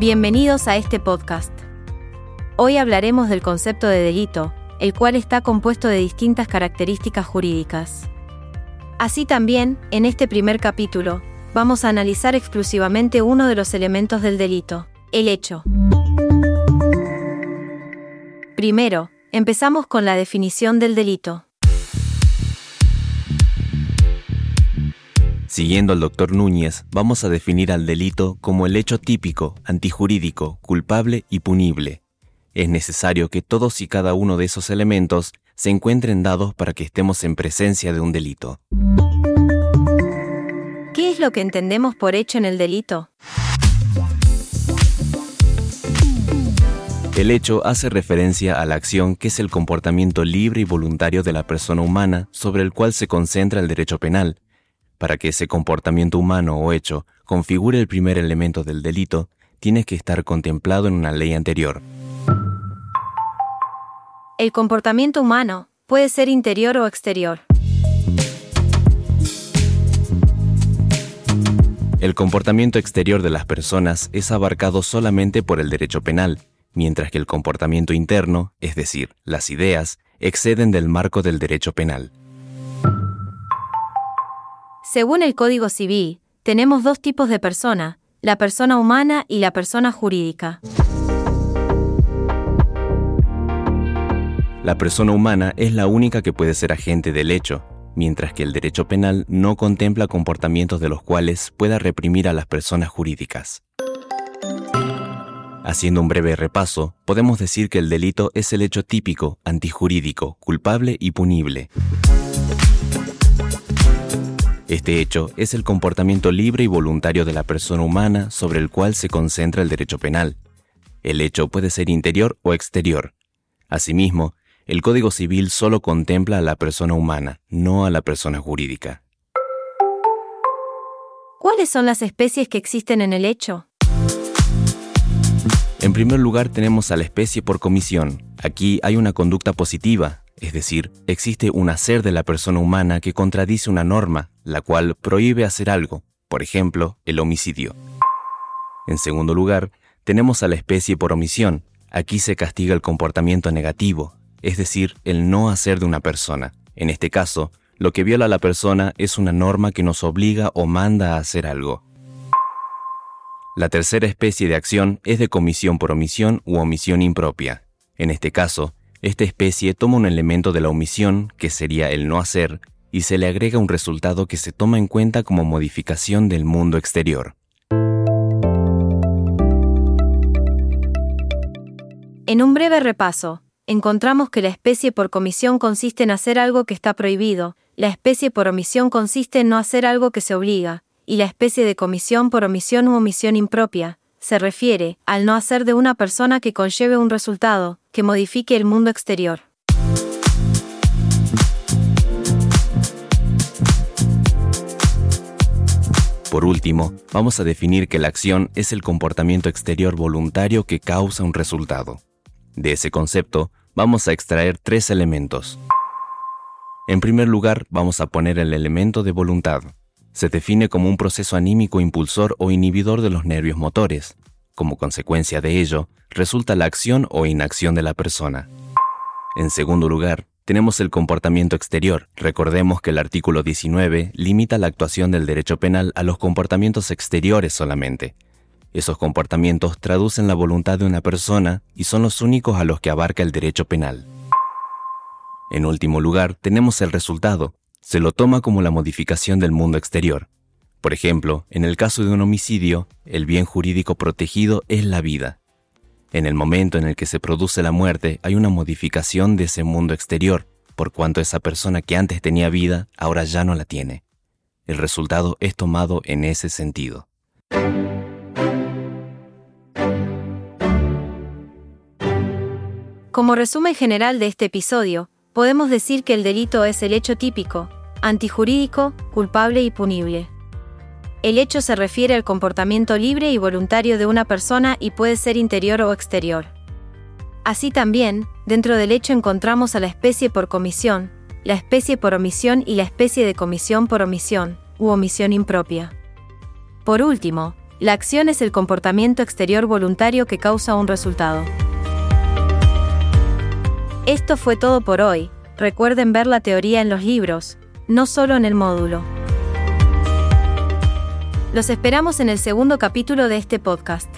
Bienvenidos a este podcast. Hoy hablaremos del concepto de delito, el cual está compuesto de distintas características jurídicas. Así también, en este primer capítulo, vamos a analizar exclusivamente uno de los elementos del delito, el hecho. Primero, empezamos con la definición del delito. Siguiendo al doctor Núñez, vamos a definir al delito como el hecho típico, antijurídico, culpable y punible. Es necesario que todos y cada uno de esos elementos se encuentren dados para que estemos en presencia de un delito. ¿Qué es lo que entendemos por hecho en el delito? El hecho hace referencia a la acción que es el comportamiento libre y voluntario de la persona humana sobre el cual se concentra el derecho penal, para que ese comportamiento humano o hecho configure el primer elemento del delito, tiene que estar contemplado en una ley anterior. El comportamiento humano puede ser interior o exterior. El comportamiento exterior de las personas es abarcado solamente por el derecho penal, mientras que el comportamiento interno, es decir, las ideas, exceden del marco del derecho penal. Según el Código Civil, tenemos dos tipos de persona, la persona humana y la persona jurídica. La persona humana es la única que puede ser agente del hecho, mientras que el derecho penal no contempla comportamientos de los cuales pueda reprimir a las personas jurídicas. Haciendo un breve repaso, podemos decir que el delito es el hecho típico, antijurídico, culpable y punible. Este hecho es el comportamiento libre y voluntario de la persona humana sobre el cual se concentra el derecho penal. El hecho puede ser interior o exterior. Asimismo, el Código Civil solo contempla a la persona humana, no a la persona jurídica. ¿Cuáles son las especies que existen en el hecho? En primer lugar tenemos a la especie por comisión. Aquí hay una conducta positiva, es decir, existe un hacer de la persona humana que contradice una norma, la cual prohíbe hacer algo, por ejemplo, el homicidio. En segundo lugar, tenemos a la especie por omisión. Aquí se castiga el comportamiento negativo, es decir, el no hacer de una persona. En este caso, lo que viola a la persona es una norma que nos obliga o manda a hacer algo. La tercera especie de acción es de comisión por omisión u omisión impropia. En este caso, esta especie toma un elemento de la omisión, que sería el no hacer, y se le agrega un resultado que se toma en cuenta como modificación del mundo exterior. En un breve repaso, encontramos que la especie por comisión consiste en hacer algo que está prohibido, la especie por omisión consiste en no hacer algo que se obliga, y la especie de comisión por omisión u omisión impropia, se refiere al no hacer de una persona que conlleve un resultado, que modifique el mundo exterior. Por último, vamos a definir que la acción es el comportamiento exterior voluntario que causa un resultado. De ese concepto, vamos a extraer tres elementos. En primer lugar, vamos a poner el elemento de voluntad. Se define como un proceso anímico impulsor o inhibidor de los nervios motores. Como consecuencia de ello, resulta la acción o inacción de la persona. En segundo lugar, tenemos el comportamiento exterior. Recordemos que el artículo 19 limita la actuación del derecho penal a los comportamientos exteriores solamente. Esos comportamientos traducen la voluntad de una persona y son los únicos a los que abarca el derecho penal. En último lugar, tenemos el resultado. Se lo toma como la modificación del mundo exterior. Por ejemplo, en el caso de un homicidio, el bien jurídico protegido es la vida. En el momento en el que se produce la muerte hay una modificación de ese mundo exterior, por cuanto esa persona que antes tenía vida ahora ya no la tiene. El resultado es tomado en ese sentido. Como resumen general de este episodio, podemos decir que el delito es el hecho típico, antijurídico, culpable y punible. El hecho se refiere al comportamiento libre y voluntario de una persona y puede ser interior o exterior. Así también, dentro del hecho encontramos a la especie por comisión, la especie por omisión y la especie de comisión por omisión, u omisión impropia. Por último, La acción es el comportamiento exterior voluntario que causa un resultado. Esto fue todo por hoy. Recuerden ver la teoría en los libros, no solo en el módulo. Los esperamos en el segundo capítulo de este podcast.